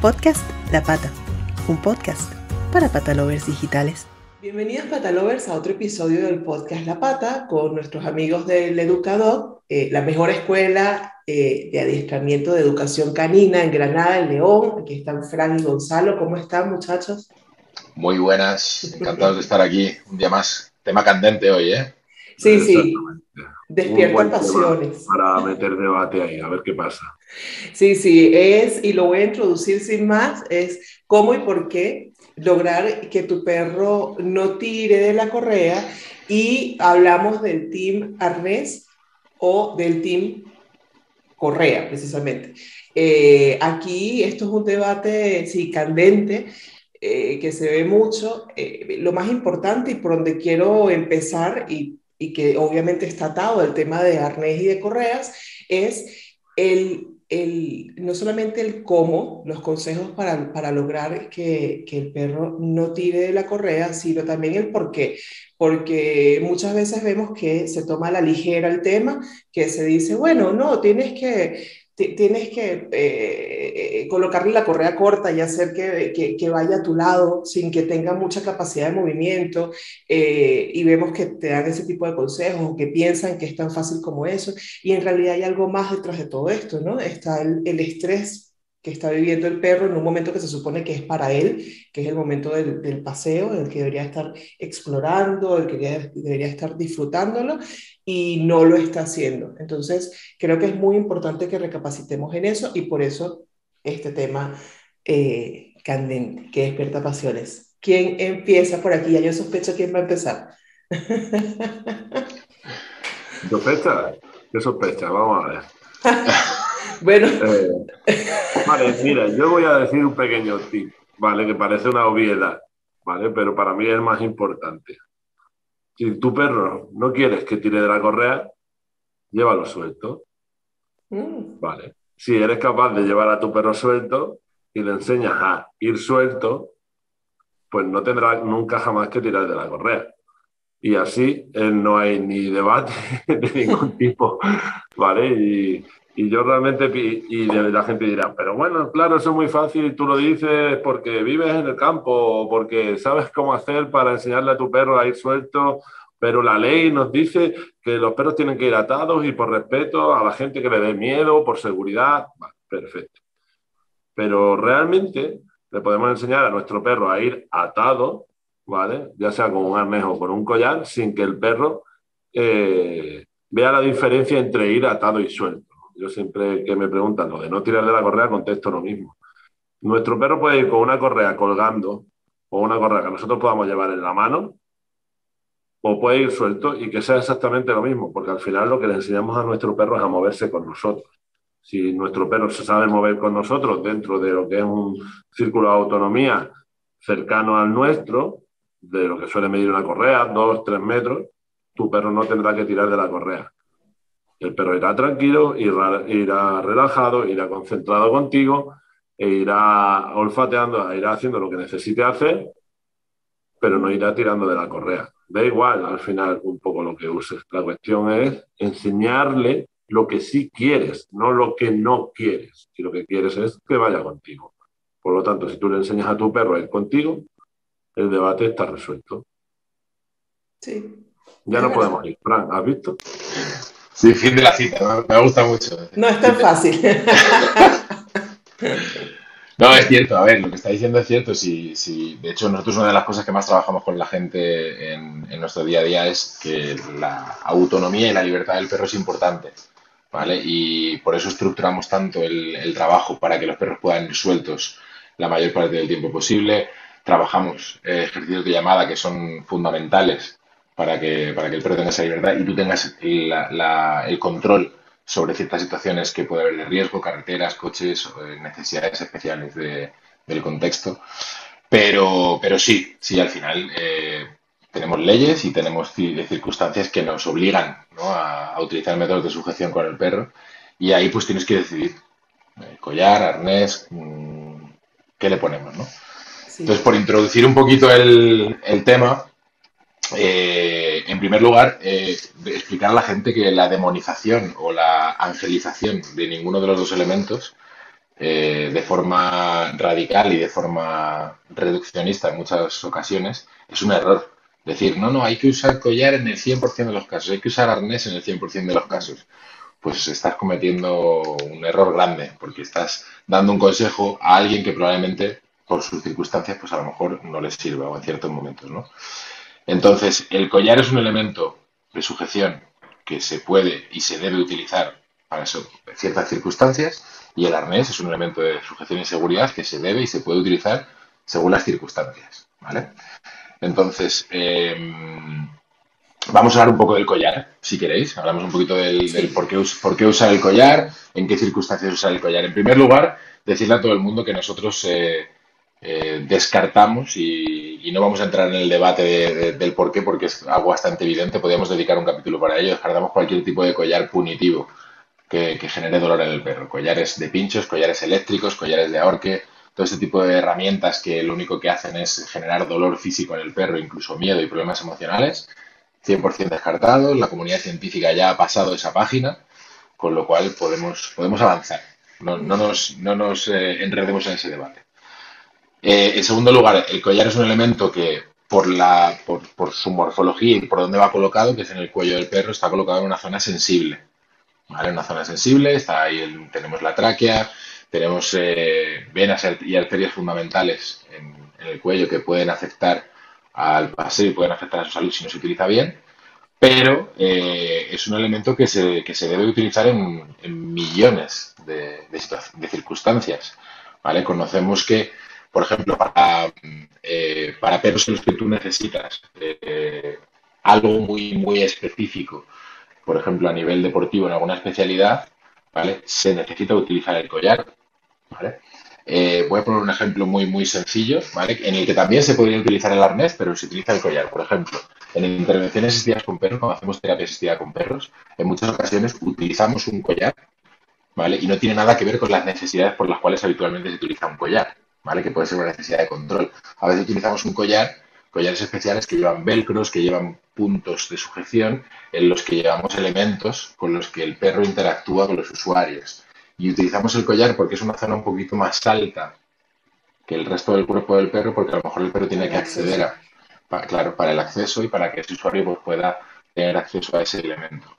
Podcast La Pata, un podcast para patalovers digitales. Bienvenidos patalovers a otro episodio del podcast La Pata con nuestros amigos del Educador, eh, la mejor escuela eh, de adiestramiento de educación canina en Granada, en León. Aquí están Fran y Gonzalo. ¿Cómo están muchachos? Muy buenas, encantados de estar aquí un día más. Tema candente hoy, ¿eh? Sí, sí. Despierta pasiones. Para meter debate ahí, a ver qué pasa. Sí, sí, es, y lo voy a introducir sin más, es cómo y por qué lograr que tu perro no tire de la correa y hablamos del team arnés o del team correa, precisamente. Eh, aquí esto es un debate, sí, candente, eh, que se ve mucho. Eh, lo más importante y por donde quiero empezar y y que obviamente está atado al tema de arnés y de correas, es el, el, no solamente el cómo, los consejos para, para lograr que, que, el perro no tire de la correa, sino también el por qué. Porque muchas veces vemos que se toma a la ligera el tema, que se dice, bueno, no, tienes que, tienes que eh, colocarle la correa corta y hacer que, que, vaya a tu lado sin que tenga mucha capacidad de movimiento eh, y vemos que te dan ese tipo de consejos que piensan que es tan fácil como eso y en realidad hay algo más detrás de todo esto, ¿no? Está el estrés que está viviendo el perro en un momento que se supone que es para él, que es el momento del, del paseo, el que debería estar explorando, el que debería, debería, estar disfrutándolo y no lo está haciendo. Entonces, creo que es muy importante que recapacitemos en eso y por eso este tema eh, candente, que despierta pasiones. ¿Quién empieza por aquí? Ya yo sospecho quién va a empezar. ¿Sospecha? ¿Qué sospecha? Vamos a ver. Bueno. Eh, vale, mira, yo voy a decir un pequeño tip, ¿vale? Que parece una obviedad, ¿vale? Pero para mí es más importante. Si tu perro no quieres que tire de la correa, llévalo suelto. Mm. Vale. Si eres capaz de llevar a tu perro suelto y le enseñas a ir suelto, pues no tendrá nunca jamás que tirar de la correa. Y así eh, no hay ni debate de ningún tipo, ¿vale? Y, y yo realmente, y la gente dirá, pero bueno, claro, eso es muy fácil tú lo dices porque vives en el campo o porque sabes cómo hacer para enseñarle a tu perro a ir suelto, pero la ley nos dice que los perros tienen que ir atados y por respeto a la gente que le dé miedo, por seguridad, perfecto. Pero realmente le podemos enseñar a nuestro perro a ir atado, ¿vale? Ya sea con un arnés o con un collar, sin que el perro eh, vea la diferencia entre ir atado y suelto. Yo siempre que me preguntan lo de no tirar de la correa, contesto lo mismo. Nuestro perro puede ir con una correa colgando o una correa que nosotros podamos llevar en la mano o puede ir suelto y que sea exactamente lo mismo, porque al final lo que le enseñamos a nuestro perro es a moverse con nosotros. Si nuestro perro se sabe mover con nosotros dentro de lo que es un círculo de autonomía cercano al nuestro, de lo que suele medir una correa, dos, tres metros, tu perro no tendrá que tirar de la correa. El perro irá tranquilo, irá, irá relajado, irá concentrado contigo e irá olfateando, irá haciendo lo que necesite hacer, pero no irá tirando de la correa. Da igual al final un poco lo que uses. La cuestión es enseñarle lo que sí quieres, no lo que no quieres. Si lo que quieres es que vaya contigo. Por lo tanto, si tú le enseñas a tu perro a ir contigo, el debate está resuelto. Sí. Ya no podemos ir. Fran, ¿has visto? Sí, fin de la cita, me gusta mucho. No es tan fácil. No, es cierto, a ver, lo que está diciendo es cierto. Si, si, de hecho, nosotros una de las cosas que más trabajamos con la gente en, en, nuestro día a día es que la autonomía y la libertad del perro es importante, ¿vale? Y por eso estructuramos tanto el, el trabajo para que los perros puedan ir sueltos la mayor parte del tiempo posible. Trabajamos eh, ejercicios de llamada que son fundamentales para que, para que el perro tenga esa libertad y tú tengas la, la, el control sobre ciertas situaciones que puede haber de riesgo, carreteras, coches, eh, necesidades especiales de, del contexto. Pero, pero sí, sí, al final eh, tenemos leyes y tenemos circunstancias que nos obligan ¿no? a, a, utilizar métodos de sujeción con el perro y ahí pues tienes que decidir eh, collar, arnés, mmm, qué le ponemos, ¿no? Sí. Entonces, por introducir un poquito el, el tema, eh, en primer lugar, eh, explicar a la gente que la demonización o la angelización de ninguno de los dos elementos eh, de forma radical y de forma reduccionista en muchas ocasiones, es un error. Decir, no, no, hay que usar collar en el 100% de los casos, hay que usar arnés en el 100% de los casos. Pues estás cometiendo un error grande, porque estás dando un consejo a alguien que probablemente por sus circunstancias, pues a lo mejor no les sirva o en ciertos momentos, ¿no? Entonces, el collar es un elemento de sujeción que se puede y se debe utilizar para ciertas circunstancias y el arnés es un elemento de sujeción y seguridad que se debe y se puede utilizar según las circunstancias, ¿vale? Entonces, em, vamos a hablar un poco del collar, si queréis. Hablamos un poquito del, por, qué, por, qué, usar el collar, en qué circunstancias usar el collar. En primer lugar, decirle a todo el mundo que nosotros eh, eh, descartamos y, no vamos a entrar en el debate del por qué, porque es algo bastante evidente. Podríamos dedicar un capítulo para ello. Descartamos cualquier tipo de collar punitivo que, genere dolor en el perro. Collares de pinchos, collares eléctricos, collares de ahorque, todo este tipo de herramientas que lo único que hacen es generar dolor físico en el perro, incluso miedo y problemas emocionales. 100% descartados. La comunidad científica ya ha pasado esa página, con lo cual podemos, podemos avanzar. No, nos, no nos eh, enredemos en ese debate. Eh, en segundo lugar, el collar es un elemento que por, la, por, su morfología y por donde va colocado, que es en el cuello del perro, está colocado en una zona sensible. ¿vale? Una zona sensible, está ahí tenemos la tráquea, tenemos eh, venas y arterias fundamentales en, el cuello que pueden afectar al paseo y pueden afectar a su salud si no se utiliza bien, pero eh, es un elemento que se, que se debe utilizar en, millones de, de, circunstancias. ¿vale? Conocemos que por ejemplo, para, eh, perros en los que tú necesitas eh, algo muy, muy específico, por ejemplo, a nivel deportivo en alguna especialidad, ¿vale? Se necesita utilizar el collar, ¿vale? Eh, voy a poner un ejemplo muy, muy sencillo, ¿vale? En el que también se podría utilizar el arnés, pero se utiliza el collar. Por ejemplo, en intervenciones asistidas con perros, cuando hacemos terapia asistida con perros, en muchas ocasiones utilizamos un collar, ¿vale? Y no tiene nada que ver con las necesidades por las cuales habitualmente se utiliza un collar. Que puede ser una necesidad de control. A veces utilizamos un collar, collares especiales que llevan velcros, que llevan puntos de sujeción, en los que llevamos elementos con los que el perro interactúa con los usuarios. Y utilizamos el collar porque es una zona un poquito más alta que el resto del cuerpo del perro, porque a lo mejor el perro tiene que acceder a, claro, para el acceso y para que ese usuario pues, pueda tener acceso a ese elemento.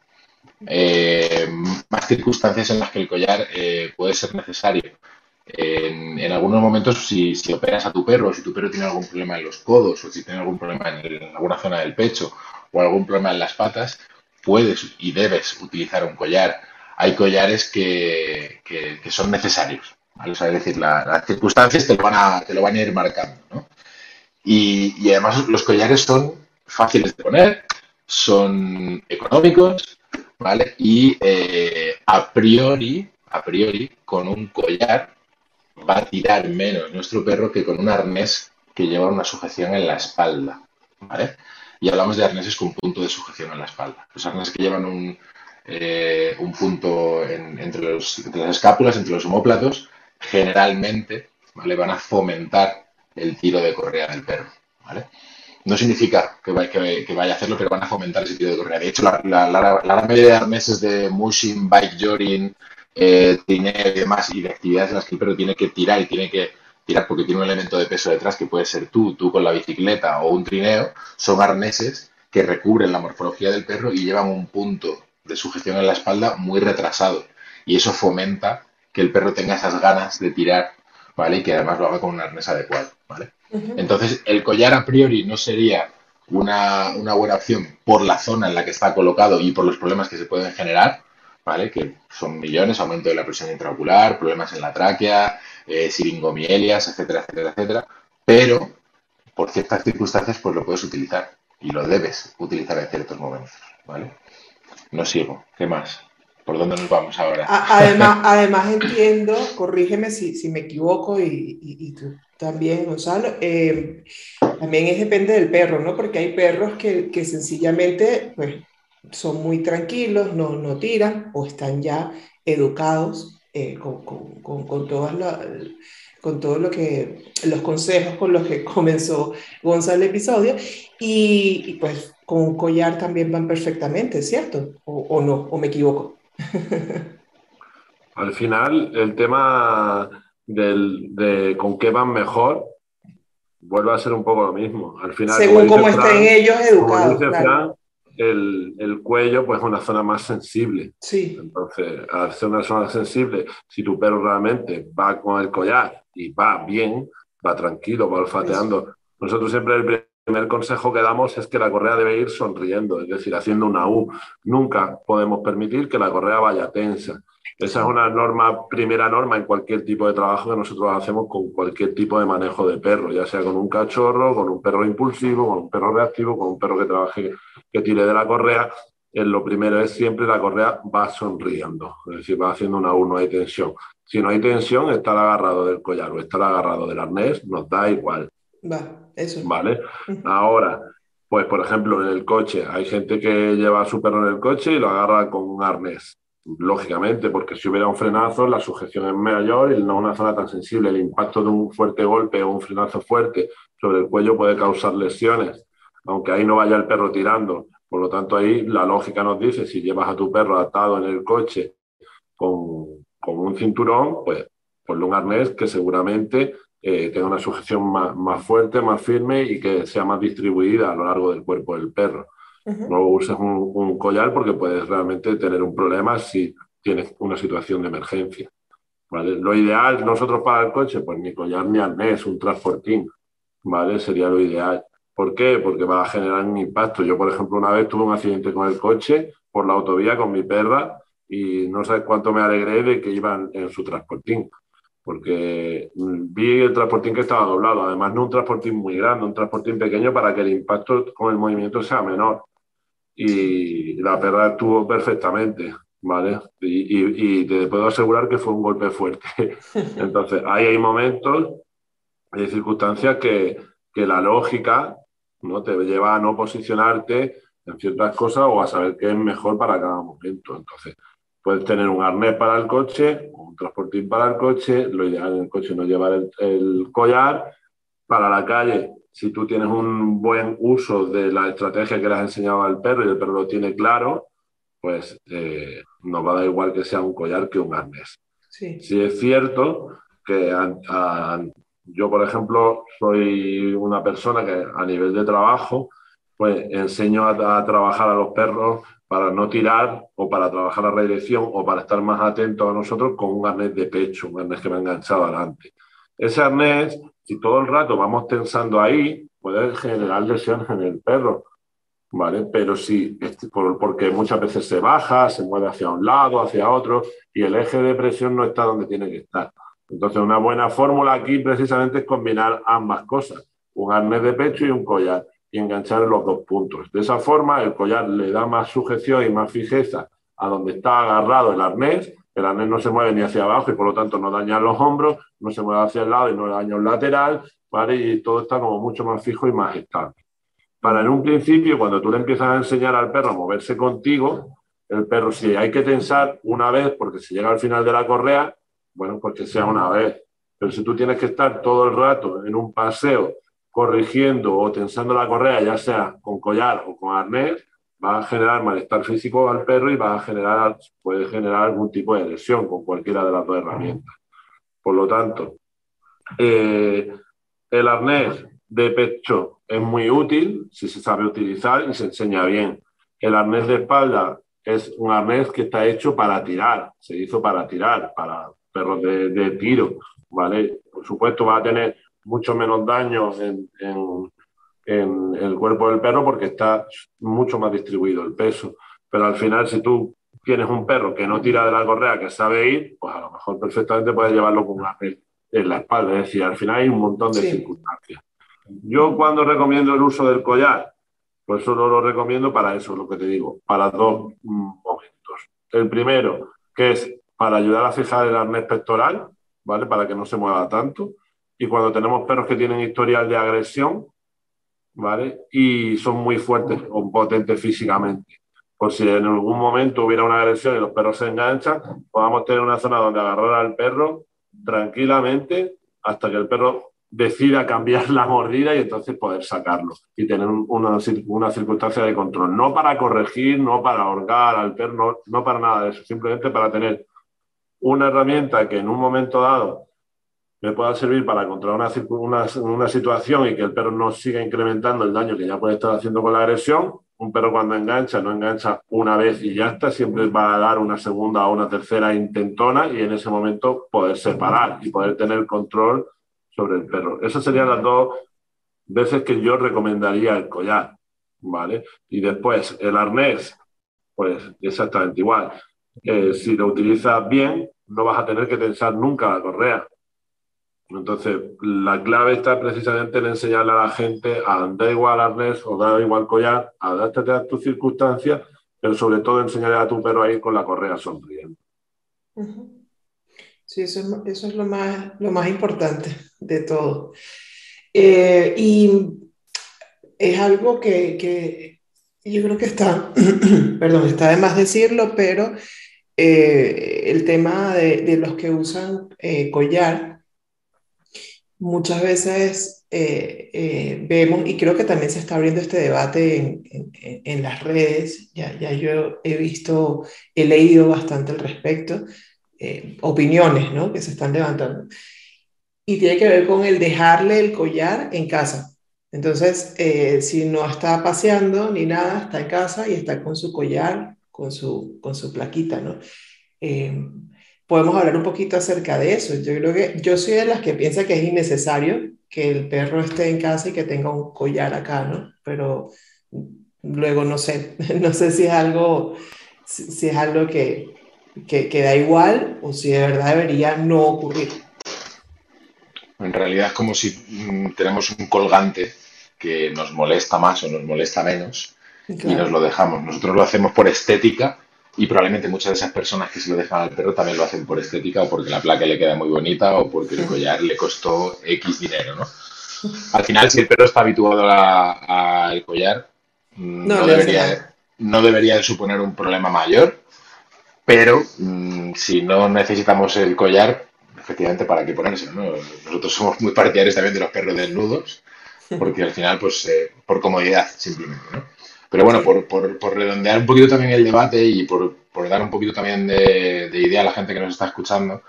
Eh, más circunstancias en las que el collar eh, puede ser necesario en, algunos momentos, si, operas a tu perro, si tu perro tiene algún problema en los codos o si tiene algún problema en, alguna zona del pecho o algún problema en las patas, puedes y debes utilizar un collar. Hay collares que, son necesarios. es decir, las circunstancias te lo, van a, te lo van a ir marcando. Y, además los collares son fáciles de poner, son económicos, ¿vale? Y eh, a priori, a priori, con un collar va a tirar menos nuestro perro que con un arnés que lleva una sujeción en la espalda, ¿vale? Y hablamos de arneses con punto de sujeción en la espalda. Los arneses que llevan un, eh, un punto entre, las escápulas, entre los homóplatos, generalmente ¿vale? van a fomentar el tiro de correa del perro. ¿vale? No significa que, vaya a hacerlo, pero van a fomentar ese tiro de correa. De hecho, la, la, mayoría de arneses de mushing, bike joring, eh, y demás, y de actividades en las que el perro tiene que tirar y tiene que tirar porque tiene un elemento de peso detrás que puede ser tú, tú con la bicicleta o un trineo, son arneses que recubren la morfología del perro y llevan un punto de sujeción en la espalda muy retrasado. Y eso fomenta que el perro tenga esas ganas de tirar, ¿vale? Y que además lo haga con un arnés adecuado, ¿vale? Entonces, el collar a priori no sería una, una, buena opción por la zona en la que está colocado y por los problemas que se pueden generar, Que son millones, aumento de la presión intraocular, problemas en la tráquea, eh, siringomielias, etcétera, etcétera, etcétera. Pero, por ciertas circunstancias, pues lo puedes utilizar y lo debes utilizar en ciertos momentos, ¿vale? No sigo. ¿Qué más? ¿Por dónde nos vamos ahora? Además, además entiendo, corrígeme si, si me equivoco y, y, tú también, Gonzalo, eh, también es depende del perro, ¿no? Porque hay perros que, que sencillamente, pues, son muy tranquilos, no, no tiran o están ya educados eh, con, con, con, todas con todo lo que, los consejos con los que comenzó Gonzalo el episodio, y, pues con un collar también van perfectamente, ¿cierto? O, o no, o me equivoco. al final el tema del, de con qué van mejor vuelve a ser un poco lo mismo. Al final, Según cómo estén ellos educados. El, el, cuello pues es una zona más sensible. Sí. Entonces, al ser una zona sensible, si tu perro realmente va con el collar y va bien, va tranquilo, va olfateando. Nosotros siempre el primer consejo que damos es que la correa debe ir sonriendo, es decir, haciendo una U. Nunca podemos permitir que la correa vaya tensa. Esa es una norma, primera norma en cualquier tipo de trabajo que nosotros hacemos con cualquier tipo de manejo de perro, ya sea con un cachorro, con un perro impulsivo, con un perro reactivo, con un perro que trabaje, que tire de la correa. lo primero es siempre la correa va sonriendo, es decir, va haciendo una U, no hay tensión. Si no hay tensión, estar agarrado del collar o estar agarrado del arnés, nos da igual. Va, eso. Vale. Ahora, pues por ejemplo, en el coche, hay gente que lleva a su perro en el coche y lo agarra con un arnés lógicamente, porque si hubiera un frenazo, la sujeción es mayor y no una zona tan sensible. El impacto de un fuerte golpe o un frenazo fuerte sobre el cuello puede causar lesiones, aunque ahí no vaya el perro tirando. Por lo tanto, ahí la lógica nos dice, si llevas a tu perro atado en el coche con, un cinturón, pues ponle un arnés que seguramente eh, tenga una sujeción más, más fuerte, más firme y que sea más distribuida a lo largo del cuerpo del perro. No uses un, collar porque puedes realmente tener un problema si tienes una situación de emergencia. Lo ideal, nosotros para el coche, pues ni collar ni arnés, un transportín, ¿vale? Sería lo ideal. ¿Por qué? Porque va a generar un impacto. Yo, por ejemplo, una vez tuve un accidente con el coche por la autovía con mi perra y no sé cuánto me alegré de que iban en su transportín porque vi el transportín que estaba doblado, además no un transportín muy grande, un transportín pequeño para que el impacto con el movimiento sea menor y la perra actuó perfectamente, ¿vale? Y, te puedo asegurar que fue un golpe fuerte. Entonces, ahí hay momentos, hay circunstancias que, que la lógica ¿no? te lleva a no posicionarte en ciertas cosas o a saber qué es mejor para cada momento. Entonces, puedes tener un arnés para el coche, un transportín para el coche, lo ideal en el coche no llevar el, el collar, para la calle si tú tienes un buen uso de la estrategia que le has enseñado al perro y el perro lo tiene claro, pues eh, nos va a dar igual que sea un collar que un arnés. Sí. Si es cierto que yo, por ejemplo, soy una persona que a nivel de trabajo, pues enseño a, trabajar a los perros para no tirar o para trabajar a redirección o para estar más atentos a nosotros con un arnés de pecho, un arnés que me ha enganchado adelante. Ese arnés si todo el rato vamos tensando ahí, puede generar lesiones en el perro, ¿vale? Pero si, porque muchas veces se baja, se mueve hacia un lado, hacia otro, y el eje de presión no está donde tiene que estar. Entonces, una buena fórmula aquí precisamente es combinar ambas cosas, un arnés de pecho y un collar, y enganchar los dos puntos. De esa forma, el collar le da más sujeción y más fijeza a donde está agarrado el arnés el arnés no se mueve ni hacia abajo y por lo tanto no daña los hombros, no se mueve hacia el lado y no daña un lateral, ¿vale? Y todo está como mucho más fijo y más estable. Para en un principio, cuando tú le empiezas a enseñar al perro a moverse contigo, el perro, si hay que tensar una vez porque si llega al final de la correa, bueno, pues que sea una vez. Pero si tú tienes que estar todo el rato en un paseo corrigiendo o tensando la correa, ya sea con collar o con arnés, va a generar malestar físico al perro y va a generar, puede generar algún tipo de lesión con cualquiera de las dos herramientas. Por lo tanto, eh, el arnés de pecho es muy útil si se sabe utilizar y se enseña bien. El arnés de espalda es un arnés que está hecho para tirar, se hizo para tirar, para perros de, tiro, ¿vale? Por supuesto va a tener mucho menos daño en, en el cuerpo del perro porque está mucho más distribuido el peso. Pero al final, si tú tienes un perro que no tira de la correa, que sabe ir, pues a lo mejor perfectamente puedes llevarlo con una en la espalda. Es decir, al final hay un montón de circunstancias. Yo cuando recomiendo el uso del collar, pues solo lo recomiendo para eso, lo que te digo, para dos momentos. El primero, que es para ayudar a fijar el arnés pectoral, ¿vale? Para que no se mueva tanto. Y cuando tenemos perros que tienen historial de agresión, ¿vale? Y son muy fuertes o potentes físicamente. Por si en algún momento hubiera una agresión y los perros se enganchan, podamos tener una zona donde agarrar al perro tranquilamente hasta que el perro decida cambiar la mordida y entonces poder sacarlo y tener una, una circunstancia de control. No para corregir, no para ahorcar al perro, no, para nada de eso, simplemente para tener una herramienta que en un momento dado me pueda servir para controlar una, una, situación y que el perro no siga incrementando el daño que ya puede estar haciendo con la agresión. Un perro cuando engancha, no engancha una vez y ya está, siempre va a dar una segunda o una tercera intentona y en ese momento poder separar y poder tener control sobre el perro. Esas serían las dos veces que yo recomendaría el collar, ¿vale? Y después el arnés, pues exactamente igual. Eh, si lo utilizas bien, no vas a tener que tensar nunca la correa. Entonces, la clave está precisamente en enseñarle a la gente a dar igual arnés o dar igual collar, adáptate a tus circunstancias, pero sobre todo enseñarle a tu perro a ir con la correa sonriendo. Sí, eso es, lo, más, lo más importante de todo. Eh, y es algo que, yo creo que está, perdón, está de más decirlo, pero eh, el tema de, los que usan eh, collar, muchas veces vemos, y creo que también se está abriendo este debate en, en, las redes, ya, ya, yo he visto, he leído bastante al respecto, opiniones ¿no? que se están levantando y tiene que ver con el dejarle el collar en casa. Entonces, eh, si no está paseando ni nada, está en casa y está con su collar, con su, con su plaquita, ¿no? Podemos hablar un poquito acerca de eso. Yo creo que yo soy de las que piensa que es innecesario que el perro esté en casa y que tenga un collar acá, ¿no? Pero luego no sé, no sé si es algo, si, es algo que, que, que da igual o si de verdad debería no ocurrir. En realidad es como si mm, tenemos un colgante que nos molesta más o nos molesta menos y nos lo dejamos. Nosotros lo hacemos por estética y probablemente muchas de esas personas que se lo dejan al perro también lo hacen por estética o porque la placa le queda muy bonita o porque el collar le costó X dinero, ¿no? Al final, si el perro está habituado al collar, mm, no, debería, no debería de suponer un problema mayor, pero mm, si no necesitamos el collar, efectivamente, ¿para qué ponerse? Nosotros somos muy partidarios también de los perros desnudos, porque al final, pues, eh, por comodidad, simplemente, ¿no? Pero bueno, por, por, redondear un poquito también el debate y por, dar un poquito también de, idea a la gente que nos está escuchando,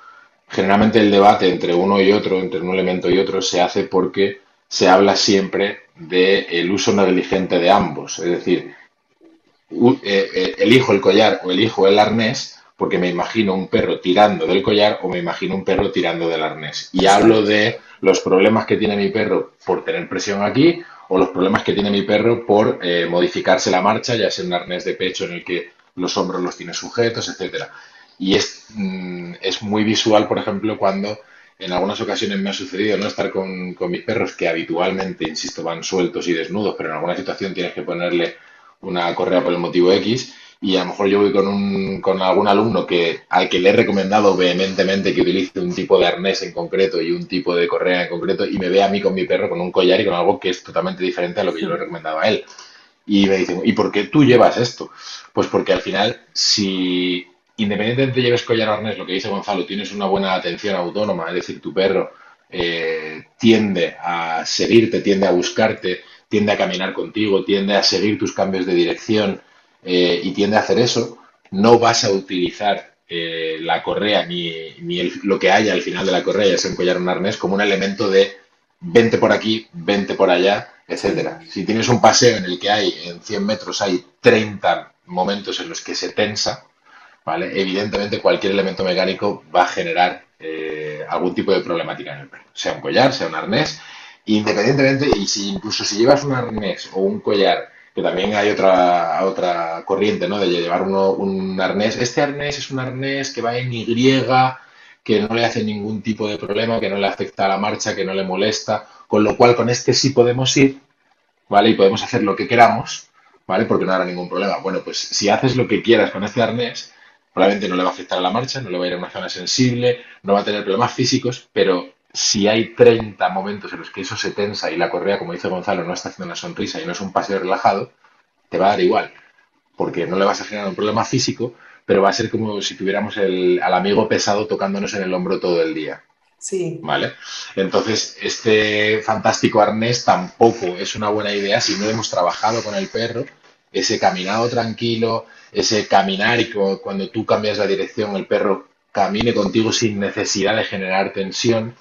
generalmente el debate entre uno y otro, entre un elemento y otro, se hace porque se habla siempre del el uso negligente de ambos. Es decir, eh, eh, elijo el collar o elijo el arnés porque me imagino un perro tirando del collar o me imagino un perro tirando del arnés. Y hablo de los problemas que tiene mi perro por tener presión aquí o los problemas que tiene mi perro por eh, modificarse la marcha, ya sea un arnés de pecho en el que los hombros los tiene sujetos, etcétera. Y es, mm, es muy visual, por ejemplo, cuando en algunas ocasiones me ha sucedido no estar con, con mis perros que habitualmente, insisto, van sueltos y desnudos, pero en alguna situación tienes que ponerle una correa por el motivo X y a lo mejor yo voy con, un, con algún alumno que, al que le he recomendado vehementemente que utilice un tipo de arnés en concreto y un tipo de correa en concreto y me ve a mí con mi perro con un collar y con algo que es totalmente diferente a lo que yo le he recomendado a él. Y me dicen, ¿y por qué tú llevas esto? Pues porque al final, si independientemente lleves collar o arnés, lo que dice Gonzalo, tienes una buena atención autónoma, es decir, tu perro eh, tiende a seguirte, tiende a buscarte, tiende a caminar contigo, tiende a seguir tus cambios de dirección, eh, y tiende a hacer eso, no vas a utilizar eh, la correa ni, ni lo que haya al final de la correa, ya sea un collar o un arnés, como un elemento de vente por aquí, vente por allá, etcétera. Si tienes un paseo en el que hay, en 100 metros hay 30 momentos en los que se tensa, ¿vale? Evidentemente cualquier elemento mecánico va a generar eh, algún tipo de problemática en el perro, sea un collar, sea un arnés, independientemente, y si incluso si llevas un arnés o un collar que también hay otra, otra corriente, ¿no? De llevar uno, un arnés. Este arnés es un arnés que va en Y, que no le hace ningún tipo de problema, que no le afecta a la marcha, que no le molesta, con lo cual con este sí podemos ir, ¿vale? Y podemos hacer lo que queramos, ¿vale? Porque no habrá ningún problema. Bueno, pues si haces lo que quieras con este arnés, probablemente no le va a afectar a la marcha, no le va a ir a una zona sensible, no va a tener problemas físicos, pero si hay 30 momentos en los que eso se tensa y la correa, como dice Gonzalo, no está haciendo una sonrisa y no es un paseo relajado, te va a dar igual, porque no le vas a generar un problema físico, pero va a ser como si tuviéramos el, al amigo pesado tocándonos en el hombro todo el día. Sí. ¿Vale? Entonces, este fantástico arnés tampoco es una buena idea si no hemos trabajado con el perro, ese caminado tranquilo, ese caminar y cuando tú cambias la dirección, el perro camine contigo sin necesidad de generar tensión,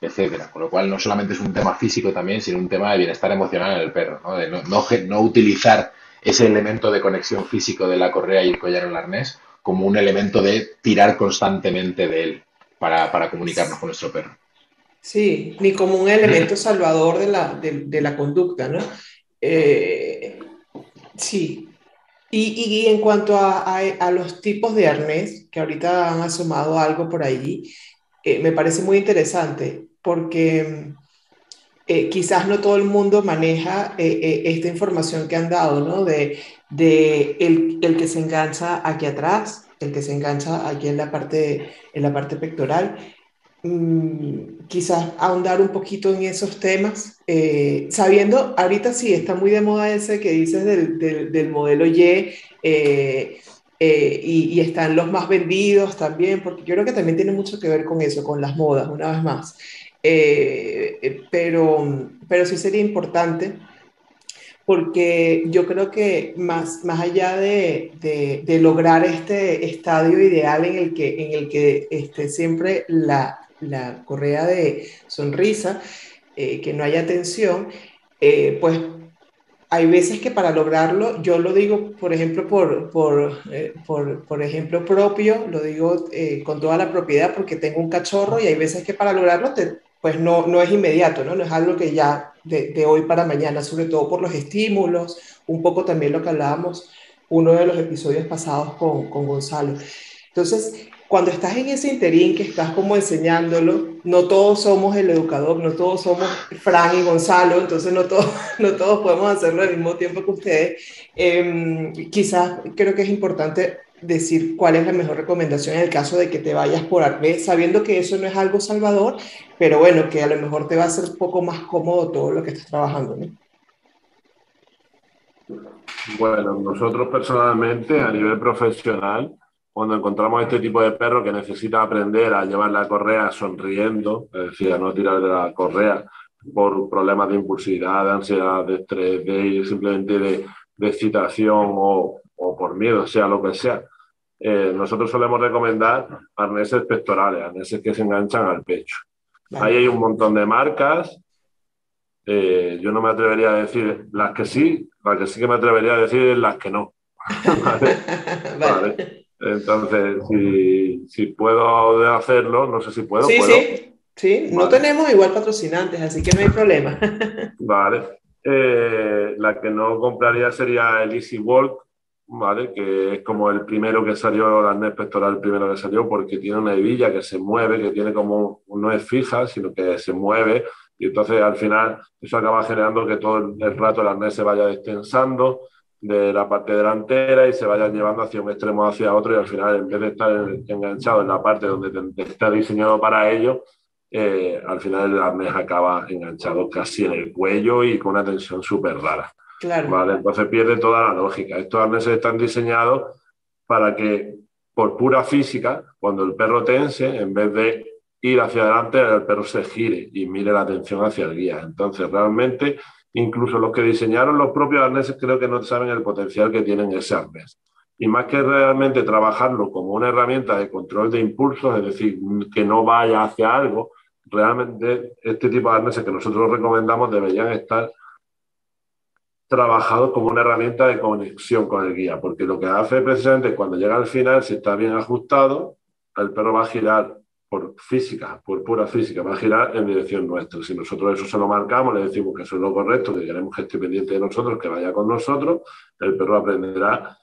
etcétera. Con lo cual no solamente es un tema físico también, sino un tema de bienestar emocional en el perro, ¿no? No, no, utilizar ese elemento de conexión físico de la correa y el collar en el arnés como un elemento de tirar constantemente de él para, para comunicarnos con nuestro perro. Sí, ni como un elemento salvador de la, de, la conducta, ¿no? Eh, sí. Y, y, en cuanto a, a, a, los tipos de arnés, que ahorita han asomado algo por ahí, eh, me parece muy interesante porque eh, quizás no todo el mundo maneja eh, esta información que han dado, ¿no? De, el, el, que se engancha aquí atrás, el que se engancha aquí en la parte, en la parte pectoral. Mm, quizás ahondar un poquito en esos temas, sabiendo, ahorita sí, está muy de moda ese que dices del, del modelo Y, eh, y, y, están los más vendidos también, porque yo creo que también tiene mucho que ver con eso, con las modas, una vez más. Eh, eh, pero, pero sí sería importante porque yo creo que más, más allá de, de, de, lograr este estadio ideal en el que, en el que esté siempre la, la correa de sonrisa, eh, que no haya tensión, eh, pues hay veces que para lograrlo, yo lo digo, por ejemplo, por, por, eh, por, por ejemplo propio, lo digo eh, con toda la propiedad porque tengo un cachorro y hay veces que para lograrlo te, pues no, no es inmediato, ¿no? no es algo que ya de, de, hoy para mañana, sobre todo por los estímulos, un poco también lo que hablábamos uno de los episodios pasados con, con Gonzalo. Entonces, cuando estás en ese interín que estás como enseñándolo, no todos somos el educador, no todos somos Fran y Gonzalo, entonces no todos, no todos podemos hacerlo al mismo tiempo que ustedes. Eh, quizás creo que es importante decir cuál es la mejor recomendación en el caso de que te vayas por Arbe, sabiendo que eso no es algo salvador, pero bueno, que a lo mejor te va a hacer un poco más cómodo todo lo que estás trabajando. ¿no? Bueno, nosotros personalmente, a nivel profesional, cuando encontramos este tipo de perro que necesita aprender a llevar la correa sonriendo, es decir, a no tirar de la correa por problemas de impulsividad, de ansiedad, de estrés, de simplemente de, de excitación o, o, por miedo, sea lo que sea, eh, nosotros solemos recomendar arneses pectorales, arneses que se enganchan al pecho. Ahí hay un montón de marcas. Eh, yo no me atrevería a decir las que sí, las que sí que me atrevería a decir es las que no. ¿Vale? vale. Entonces, si, si, puedo hacerlo, no sé si puedo. Sí, ¿puedo? sí, sí. Vale. No tenemos igual patrocinantes, así que no hay problema. vale. Eh, la que no compraría sería el Easy Walk, ¿vale? Que es como el primero que salió, la arnés pectoral, el primero que salió, porque tiene una hebilla que se mueve, que tiene como, no es fija, sino que se mueve, y entonces al final eso acaba generando que todo el rato el arnés se vaya destensando de la parte delantera y se vayan llevando hacia un extremo hacia otro y al final en vez de estar enganchado en la parte donde está diseñado para ello, eh, al final el arnés acaba enganchado casi en el cuello y con una tensión súper rara. Claro. ¿vale? Entonces pierde toda la lógica. Estos arneses están diseñados para que por pura física, cuando el perro tense, en vez de ir hacia adelante, el perro se gire y mire la atención hacia el guía. Entonces realmente Incluso los que diseñaron los propios arneses creo que no saben el potencial que tienen ese arnés. Y más que realmente trabajarlo como una herramienta de control de impulsos, es decir, que no vaya hacia algo, realmente este tipo de arneses que nosotros recomendamos deberían estar trabajados como una herramienta de conexión con el guía, porque lo que hace precisamente cuando llega al final, si está bien ajustado, el perro va a girar por física, por pura física, va a girar en dirección nuestra. Si nosotros eso se lo marcamos, le decimos que eso es lo correcto, que queremos que esté pendiente de nosotros, que vaya con nosotros, el perro aprenderá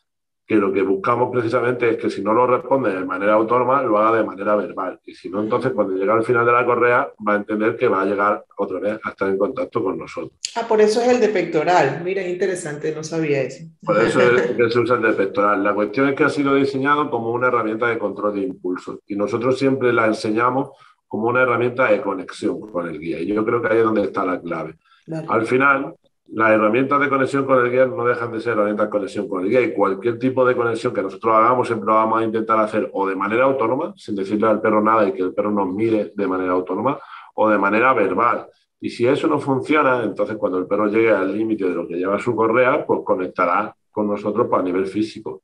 que lo que buscamos precisamente es que si no lo responde de manera autónoma, lo haga de manera verbal. Y si no, entonces cuando llega al final de la correa, va a entender que va a llegar otra vez a estar en contacto con nosotros. Ah, por eso es el de pectoral. Mira, es interesante, no sabía eso. Por eso es que se usa el de pectoral. La cuestión es que ha sido diseñado como una herramienta de control de impulsos. Y nosotros siempre la enseñamos como una herramienta de conexión con el guía. Y yo creo que ahí es donde está la clave. Claro. Al final, las herramientas de conexión con el guía no dejan de ser herramientas de conexión con el guía y cualquier tipo de conexión que nosotros hagamos siempre lo vamos a intentar hacer o de manera autónoma, sin decirle al perro nada y que el perro nos mire de manera autónoma, o de manera verbal. Y si eso no funciona, entonces cuando el perro llegue al límite de lo que lleva su correa, pues conectará con nosotros para nivel físico,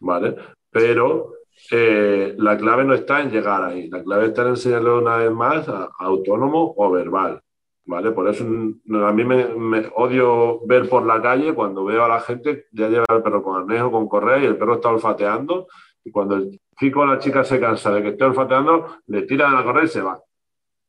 ¿vale? Pero eh, la clave no está en llegar ahí, la clave está en enseñarle una vez más a, autónomo o verbal. ¿Vale? Por eso a mí me, odio ver por la calle cuando veo a la gente ya lleva el perro con arnés o con correa y el perro está olfateando y cuando el chico o la chica se cansa de que esté olfateando, le tira de la correa y se va.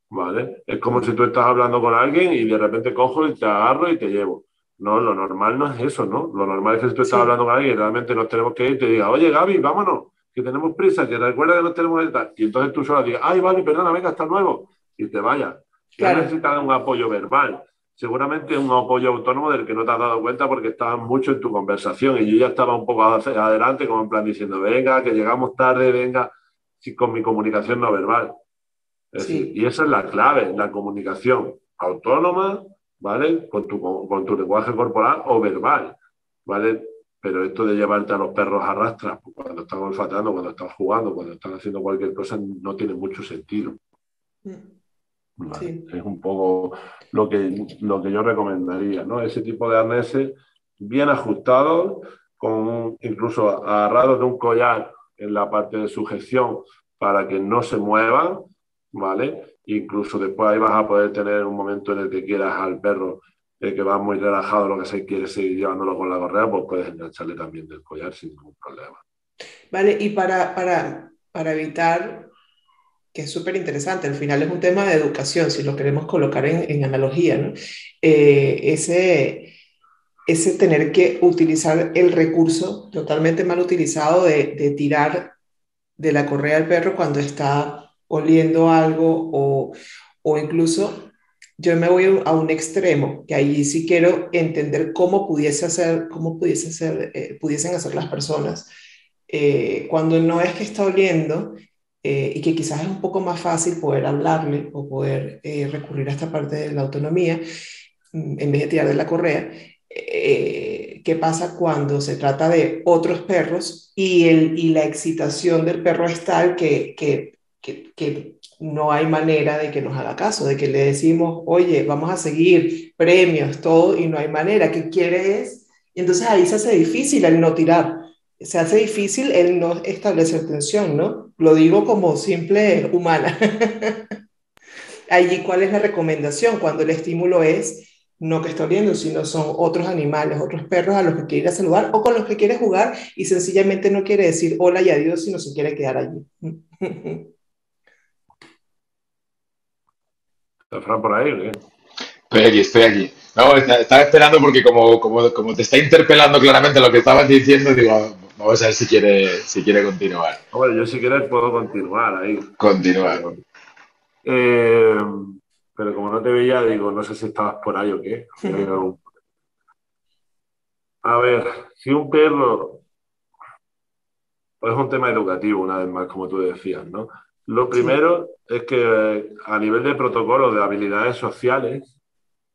¿Vale? Es como si tú estás hablando con alguien y de repente cojo y te agarro y te llevo. No, lo normal no es eso, ¿no? Lo normal es que si tú estás hablando con alguien y realmente nos tenemos que ir, te diga, oye Gaby, vámonos que tenemos prisa, que recuerda que no tenemos Y entonces tú solo digas, ay, vale, perdona, venga, hasta luego, y te vayas. Claro. Necesitas un apoyo verbal. Seguramente un apoyo autónomo del que no te has dado cuenta porque estabas mucho en tu conversación y yo ya estaba un poco adelante, como en plan diciendo, venga, que llegamos tarde, venga, con mi comunicación no verbal. y esa es la clave, la comunicación autónoma, ¿vale? Con tu, con tu lenguaje corporal o verbal, ¿vale? Pero esto de llevarte a los perros a rastras pues, cuando están olfateando, cuando están jugando, cuando están haciendo cualquier cosa, no tiene mucho sentido. Mm. Es un poco lo que, lo que yo recomendaría, ¿no? Ese tipo de arneses bien ajustados, con incluso agarrados de un collar en la parte de sujeción para que no se muevan, ¿vale? Incluso después ahí vas a poder tener un momento en el que quieras al perro que va muy relajado, lo que se quiere seguir llevándolo con la correa, pues puedes engancharle también del collar sin ningún problema. Vale, y para, para, para evitar, que es súper interesante, al final es un tema de educación, si lo queremos colocar en, en analogía, ¿no? Eh, ese, ese tener que utilizar el recurso totalmente mal utilizado de, de tirar de la correa al perro cuando está oliendo algo o, o incluso yo me voy a un extremo, que ahí sí quiero entender cómo pudiese hacer, cómo pudiese hacer, eh, pudiesen hacer las personas eh, cuando no es que está oliendo eh, y que quizás es un poco más fácil poder hablarle o poder recurrir a esta parte de la autonomía mm, en vez de tirar de la correa. ¿Qué pasa cuando se trata de otros perros y, el, y la excitación del perro es tal que, que, que no hay manera de que nos haga caso, de que le decimos, oye, vamos a seguir premios, todo, y no hay manera. ¿Qué quiere es? Y entonces ahí se hace difícil el no tirar, se hace difícil el no establecer tensión, ¿no? Lo digo como simple humana. Allí, ¿cuál es la recomendación? Cuando el estímulo es no que estoy viendo, sino son otros animales, otros perros a los que quiere saludar o con los que quiere jugar y sencillamente no quiere decir hola y adiós, sino se quiere quedar allí. ¿Está Fran por ahí? ¿eh? Estoy aquí, estoy aquí. No, estaba esperando porque como, como, como, te está interpelando claramente lo que estabas diciendo, digo, vamos a ver si quiere, si quiere continuar. Bueno, yo si quieres puedo continuar ahí. Continuar. Eh, pero como no te veía, digo, no sé si estabas por ahí o qué. A ver, si un perro... Pues es un tema educativo, una vez más, como tú decías, ¿no? Lo primero es que a nivel de protocolo de habilidades sociales,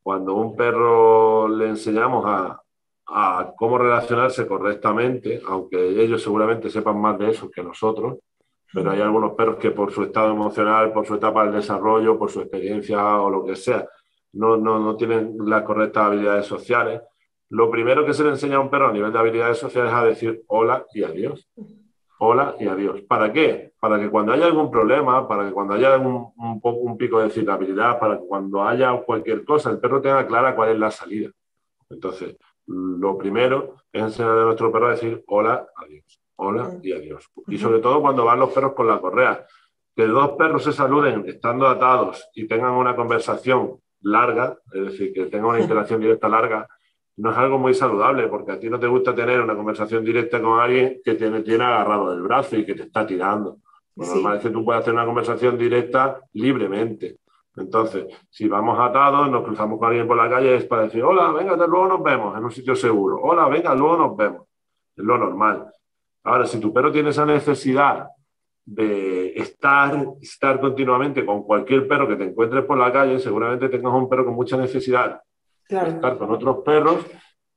cuando un perro le enseñamos a, cómo relacionarse correctamente, aunque ellos seguramente sepan más de eso que nosotros, pero hay algunos perros que por su estado emocional, por su etapa del desarrollo, por su experiencia o lo que sea, no, no, no tienen las correctas habilidades sociales. Lo primero que se le enseña a un perro a nivel de habilidades sociales es a decir hola y adiós hola y adiós. ¿Para qué? Para que cuando haya algún problema, para que cuando haya un, un, pico de excitabilidad, para que cuando haya cualquier cosa, el perro tenga clara cuál es la salida. Entonces, lo primero es enseñar a nuestro perro a decir hola, adiós, hola y adiós. Y sobre todo cuando van los perros con la correa. Que dos perros se saluden estando atados y tengan una conversación larga, es decir, que tengan una interacción directa larga, no es algo muy saludable, porque a ti no te gusta tener una conversación directa con alguien que tiene, tiene agarrado del brazo y que te está tirando. Lo normal es que tú puedas tener una conversación directa libremente. Entonces, si vamos atados, nos cruzamos con alguien por la calle, es para decir, hola, venga, luego nos vemos en un sitio seguro. Hola, venga, luego nos vemos. Es lo normal. Ahora, si tu perro tiene esa necesidad de estar, estar continuamente con cualquier perro que te encuentres por la calle, seguramente tengas un perro con mucha necesidad estar con otros perros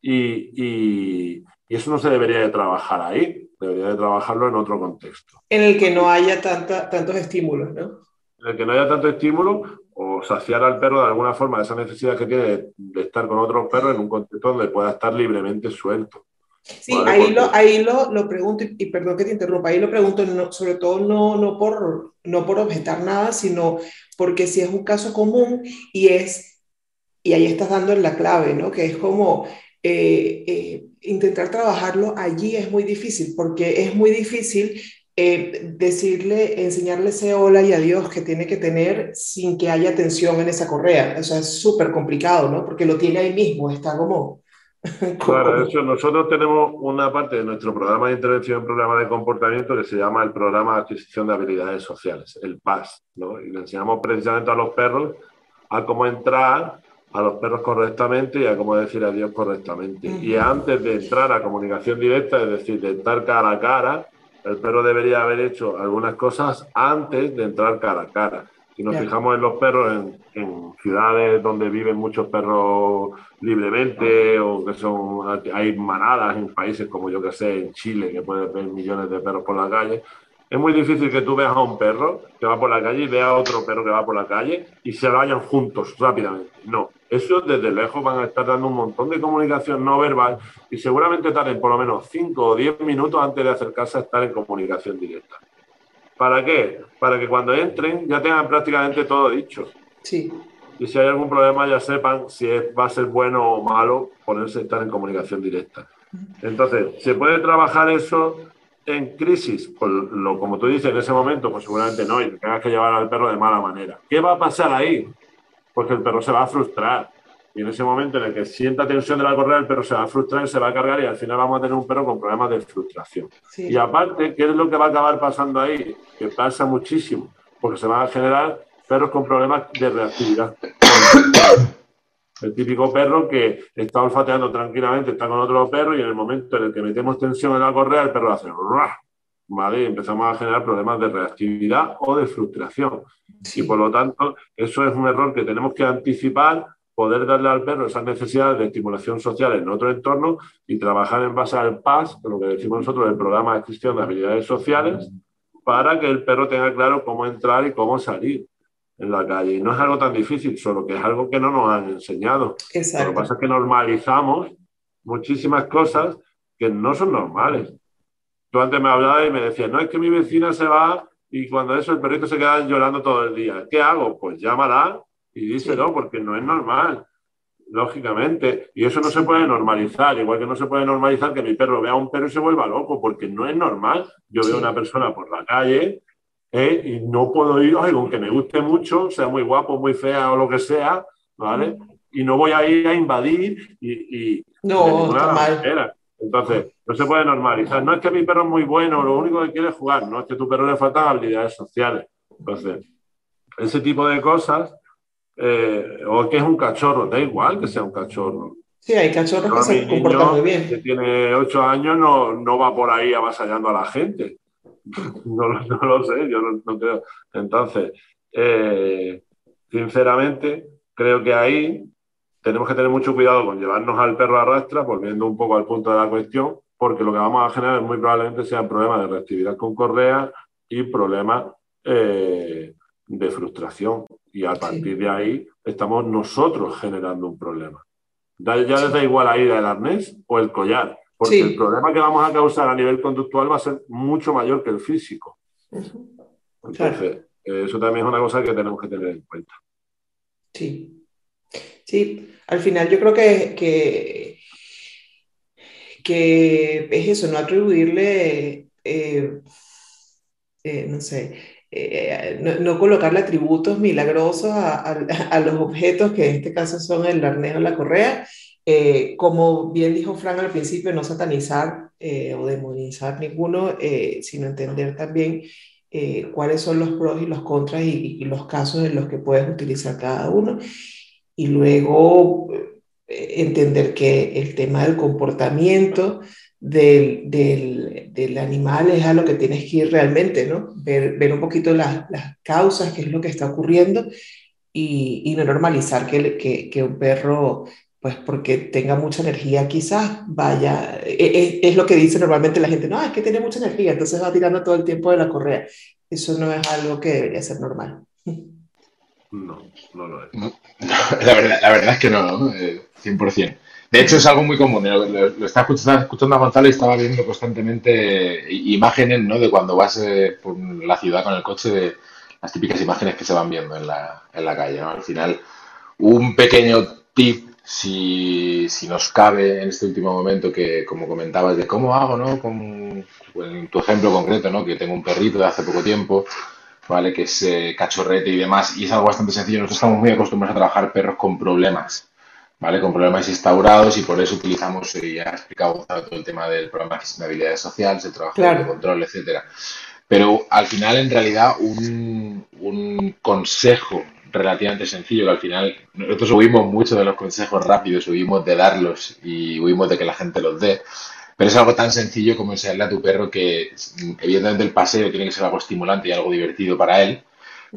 y, eso no se debería de trabajar ahí, debería de trabajarlo en otro contexto. En el que no haya tanta, tantos estímulos, ¿no? En el que no haya tanto estímulo o saciar al perro de alguna forma esa necesidad que tiene de, estar con otros perros en un contexto donde pueda estar libremente suelto. Sí, ahí, lo, ahí lo, lo pregunto, y, perdón que te interrumpa, ahí lo pregunto no, sobre todo no, no, por, no por objetar nada, sino porque si es un caso común y es, y ahí estás dando en la clave, ¿no? Que es como eh, eh, intentar trabajarlo allí es muy difícil, porque es muy difícil eh, decirle, enseñarle ese hola y adiós que tiene que tener sin que haya tensión en esa correa. O sea, es súper complicado, ¿no? Porque lo tiene ahí mismo, está como... Claro, eso, nosotros tenemos una parte de nuestro programa de intervención en programa de comportamiento que se llama el programa de adquisición de habilidades sociales, el PAS, ¿no? Y le enseñamos precisamente a los perros a cómo entrar a los perros correctamente y a cómo decir adiós correctamente. Y antes de entrar a comunicación directa, es decir, de estar cara a cara, el perro debería haber hecho algunas cosas antes de entrar cara a cara. Si nos fijamos en los perros en, ciudades donde viven muchos perros libremente o que son hay manadas en países como yo que sé, en Chile, que puedes ver millones de perros por la calle, es muy difícil que tú veas a un perro que va por la calle y vea a otro perro que va por la calle y se vayan juntos rápidamente. No, eso desde lejos van a estar dando un montón de comunicación no verbal y seguramente tarden por lo menos 5 o 10 minutos antes de acercarse a estar en comunicación directa. ¿Para qué? Para que cuando entren ya tengan prácticamente todo dicho. Sí. Y si hay algún problema ya sepan si va a ser bueno o malo ponerse a estar en comunicación directa. Entonces, se puede trabajar eso en crisis, lo, como tú dices, en ese momento, pues seguramente no, y tengas que llevar al perro de mala manera. ¿Qué va a pasar ahí? Pues que el perro se va a frustrar. Y en ese momento en el que sienta tensión de la correa, el perro se va a frustrar y se va a cargar y al final vamos a tener un perro con problemas de frustración. Y aparte, ¿qué es lo que va a acabar pasando ahí? Que pasa muchísimo, porque se van a generar perros con problemas de reactividad. El típico perro que está olfateando tranquilamente, está con otro perro y en el momento en el que metemos tensión en la correa, el perro hace ¿vale? Y empezamos a generar problemas de reactividad o de frustración. Y por lo tanto, eso es un error que tenemos que anticipar, poder darle al perro esas necesidades de estimulación social en otro entorno y trabajar en base al PAS, lo que decimos nosotros, el programa de gestión de habilidades sociales, para que el perro tenga claro cómo entrar y cómo salir en la calle. Y no es algo tan difícil, solo que es algo que no nos han enseñado. Lo que pasa es que normalizamos muchísimas cosas que no son normales. Tú antes me hablabas y me decías, no, es que mi vecina se va y cuando eso el perrito se queda llorando todo el día. ¿Qué hago? Pues llámala y díselo, porque no es normal, lógicamente. Y eso no se puede normalizar, igual que no se puede normalizar que mi perro vea a un perro y se vuelva loco, porque no es normal. Yo veo a una persona por la calle ¿eh? y no puedo ir, aunque me guste mucho, sea muy guapo, muy fea o lo que sea, ¿vale? Y no voy a ir a invadir y... no, está mal. Entonces, no se puede normalizar. No es que mi perro es muy bueno, lo único que quiere es jugar, no es que a tu perro le faltan habilidades sociales. Entonces, ese tipo de cosas, eh, o que es un cachorro, da igual que sea un cachorro. Sí, hay cachorros que se comportan muy bien. Que tiene ocho años no, no va por ahí avasallando a la gente. No, lo sé, yo no, creo. Entonces, eh, sinceramente, creo que ahí tenemos que tener mucho cuidado con llevarnos al perro a rastra, volviendo un poco al punto de la cuestión, porque lo que vamos a generar muy probablemente sean problemas de reactividad con correa y problemas eh, de frustración. Y a partir de ahí estamos nosotros generando un problema. Ya les da igual ahí el arnés o el collar. Porque el problema que vamos a causar a nivel conductual va a ser mucho mayor que el físico. Entonces, eh, eso también es una cosa que tenemos que tener en cuenta. Sí. Sí, al final yo creo que, que, que es eso, no atribuirle, eh, eh, no sé, no, colocarle atributos milagrosos a, a, los objetos que en este caso son el arnés o la correa, eh, como bien dijo Frank al principio, no satanizar eh, o demonizar ninguno, eh, sino entender también cuáles son los pros y los contras y, los casos en los que puedes utilizar cada uno. Y luego entender que el tema del comportamiento del, del, del, animal es a lo que tienes que ir realmente, ¿no? Ver, ver un poquito las, las causas, qué es lo que está ocurriendo y, y no normalizar que, que, que un perro pues porque tenga mucha energía, quizás vaya, e, e, es, lo que dice normalmente la gente, no, es que tiene mucha energía, entonces va tirando todo el tiempo de la correa. Eso no es algo que debería ser normal. No, no lo es. la, verdad, la verdad es que no, 100%. De hecho, es algo muy común. Lo, lo, estaba, escuchando, a Gonzalo y estaba viendo constantemente imágenes ¿no? de cuando vas eh, por la ciudad con el coche, de las típicas imágenes que se van viendo en la, en la calle. ¿no? Al final, un pequeño tip, si, si, nos cabe en este último momento, que como comentabas, de cómo hago, ¿no? Con, en tu ejemplo concreto, ¿no? Que tengo un perrito de hace poco tiempo, ¿vale? Que es eh, cachorrete y demás, y es algo bastante sencillo. Nosotros estamos muy acostumbrados a trabajar perros con problemas ¿vale? Con problemas instaurados y por eso utilizamos, y ya he explicado todo el tema del programa de habilidades sociales, el trabajo de control, etcétera. Pero al final, en realidad, un, un, consejo relativamente sencillo, que al final nosotros huimos mucho de los consejos rápidos, huimos de darlos y huimos de que la gente los dé. Pero es algo tan sencillo como enseñarle a tu perro que, evidentemente, el paseo tiene que ser algo estimulante y algo divertido para él,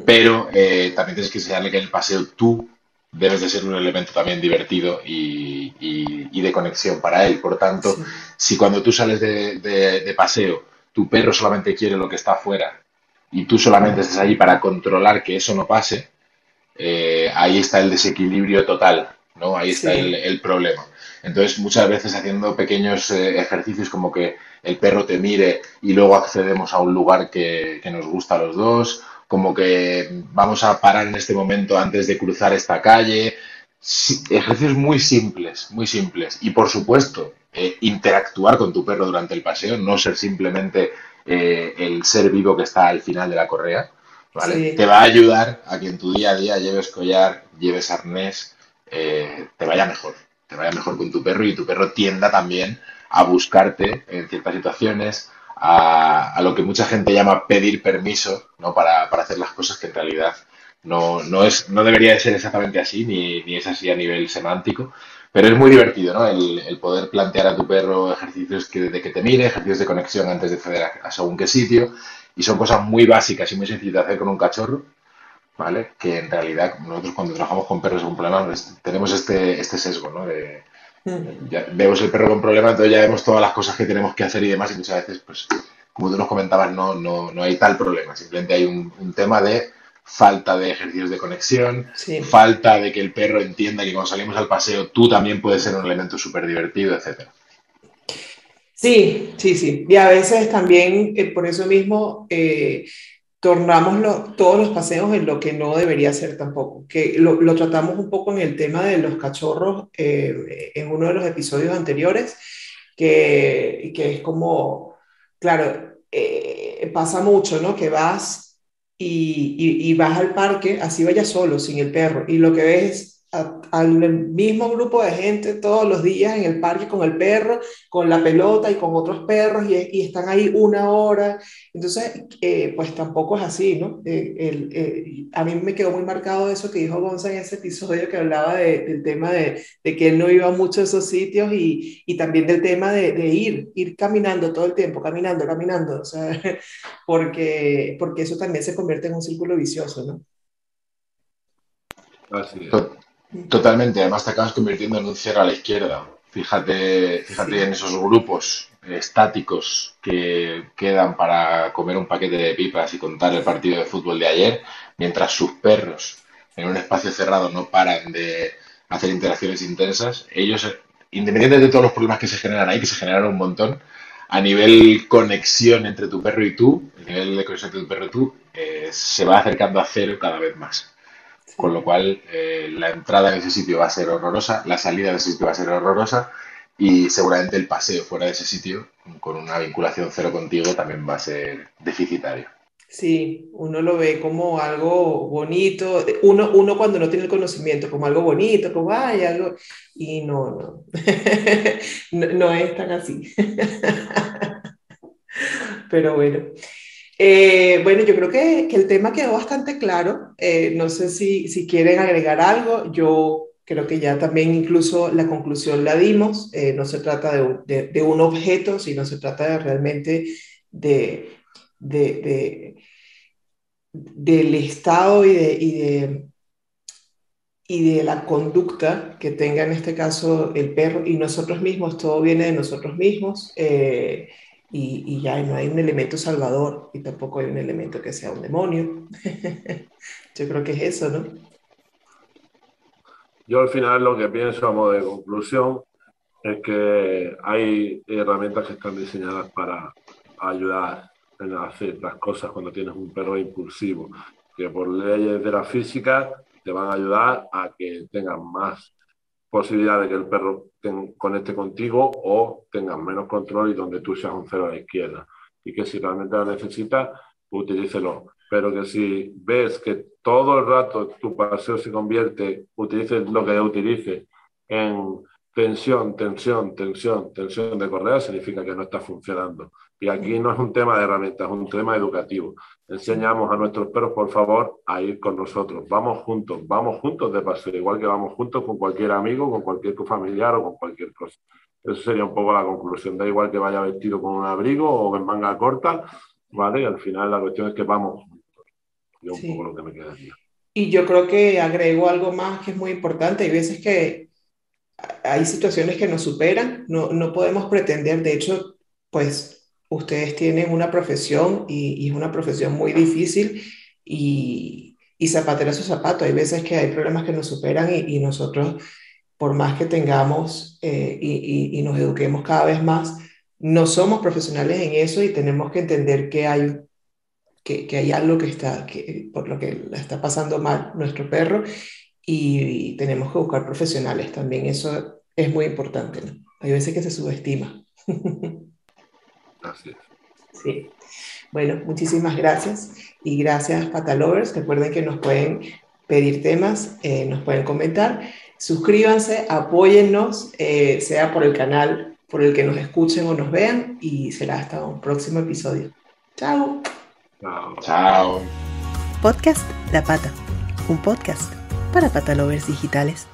pero eh, también tienes que enseñarle que en el paseo tú debes de ser un elemento también divertido y, y, de conexión para él. Por tanto, si cuando tú sales de, de, paseo, tu perro solamente quiere lo que está afuera y tú solamente estás allí para controlar que eso no pase, eh, ahí está el desequilibrio total, ¿no? Ahí está el, el, problema. Entonces, muchas veces haciendo pequeños eh, ejercicios como que el perro te mire y luego accedemos a un lugar que, que nos gusta a los dos, como que vamos a parar en este momento antes de cruzar esta calle. ejercicios muy simples, muy simples. Y por supuesto, eh, interactuar con tu perro durante el paseo, no ser simplemente eh, el ser vivo que está al final de la correa. ¿Vale? Te va a ayudar a que en tu día a día lleves collar, lleves arnés, eh, te vaya mejor. Te vaya mejor con tu perro y tu perro tienda también a buscarte en ciertas situaciones, a, lo que mucha gente llama pedir permiso ¿no? para, hacer las cosas que en realidad no, no, es, no debería de ser exactamente así, ni, ni es así a nivel semántico, pero es muy divertido, ¿no? El, poder plantear a tu perro ejercicios que, de que te mire, ejercicios de conexión antes de acceder a, según qué sitio, y son cosas muy básicas y muy sencillas de hacer con un cachorro, ¿vale? Que en realidad nosotros cuando trabajamos con perros con problemas pues, tenemos este, este sesgo, ¿no? De, ya vemos el perro con problemas, entonces ya vemos todas las cosas que tenemos que hacer y demás, y muchas veces, pues, como tú nos comentabas, no, no, no hay tal problema, simplemente hay un, un tema de falta de ejercicios de conexión, falta de que el perro entienda que cuando salimos al paseo tú también puedes ser un elemento súper divertido, etc. Sí, sí, sí. Y a veces también, eh, por eso mismo, eh, tornamos todos los paseos en lo que no debería ser tampoco, que lo, tratamos un poco en el tema de los cachorros eh, en uno de los episodios anteriores, que, que es como, claro, eh, pasa mucho, ¿no? Que vas y, y, y, vas al parque, así vayas solo, sin el perro, y lo que ves al mismo grupo de gente todos los días en el parque con el perro, con la pelota y con otros perros y, están ahí una hora. Entonces, eh, pues tampoco es así, ¿no? Eh, eh, a mí me quedó muy marcado eso que dijo Gonza en ese episodio que hablaba del tema de, de, que él no iba mucho a esos sitios y, y también del tema de, de, ir, ir caminando todo el tiempo, caminando, caminando, o sea, porque, porque eso también se convierte en un círculo vicioso, ¿no? Así es. Totalmente, además te acabas convirtiendo en un cierre a la izquierda. Fíjate, fíjate en esos grupos estáticos que quedan para comer un paquete de pipas y contar el partido de fútbol de ayer, mientras sus perros en un espacio cerrado no paran de hacer interacciones intensas. Ellos, independientemente de todos los problemas que se generan ahí, que se generan un montón, a nivel conexión entre tu perro y tú, el nivel de conexión entre tu perro y tú, eh, se va acercando a cero cada vez más. Con lo cual, eh, la entrada en ese sitio va a ser horrorosa, la salida de ese sitio va a ser horrorosa y seguramente el paseo fuera de ese sitio, con una vinculación cero contigo, también va a ser deficitario. Sí, uno lo ve como algo bonito, uno, uno cuando no tiene el conocimiento, como algo bonito, como hay algo, y no, no, no, no es tan así. Pero bueno. Eh, bueno, yo creo que, que, el tema quedó bastante claro. Eh, no sé si, si, quieren agregar algo. Yo creo que ya también incluso la conclusión la dimos. Eh, no se trata de, de, de, un objeto, sino se trata de, realmente de, del estado y de, y de, y de la conducta que tenga en este caso el perro y nosotros mismos. Todo viene de nosotros mismos y, y, ya no hay un elemento salvador y tampoco hay un elemento que sea un demonio. Yo creo que es eso, ¿no? Yo al final lo que pienso a modo de conclusión es que hay herramientas que están diseñadas para ayudar en hacer las cosas cuando tienes un perro impulsivo, que por leyes de la física te van a ayudar a que tengas más posibilidad de que el perro conecte contigo o tengas menos control y donde tú seas un cero a la izquierda. Y que si realmente lo necesitas, utilícelo. Pero que si ves que todo el rato tu paseo se convierte, utilices lo que utilices en tensión, tensión, tensión, tensión de correa, significa que no está funcionando. Y aquí no es un tema de herramientas, es un tema educativo. Enseñamos a nuestros perros, por favor, a ir con nosotros. Vamos juntos, vamos juntos de paseo, igual que vamos juntos con cualquier amigo, con cualquier familiar o con cualquier cosa. Eso sería un poco la conclusión. Da igual que vaya vestido con un abrigo o en manga corta, ¿vale? Y al final la cuestión es que vamos juntos. Yo un poco lo que me queda aquí. Y yo creo que agrego algo más que es muy importante. Hay veces que hay situaciones que nos superan, no, no podemos pretender, de hecho, pues ustedes tienen una profesión y, es una profesión muy difícil y, y zapatero a su zapato. Hay veces que hay problemas que nos superan y, y nosotros, por más que tengamos eh, y, y, nos eduquemos cada vez más, no somos profesionales en eso y tenemos que entender que hay, que, que hay algo que está, que, por lo que le está pasando mal nuestro perro y, tenemos que buscar profesionales también. Eso es muy importante. ¿no? Hay veces que se subestima. Gracias. Sí. Bueno, muchísimas gracias y gracias Patalovers. Recuerden que nos pueden pedir temas, eh, nos pueden comentar. Suscríbanse, apóyennos, eh, sea por el canal por el que nos escuchen o nos vean y será hasta un próximo episodio. Chao. Chao. Chao. Podcast La Pata, un podcast para patalovers digitales.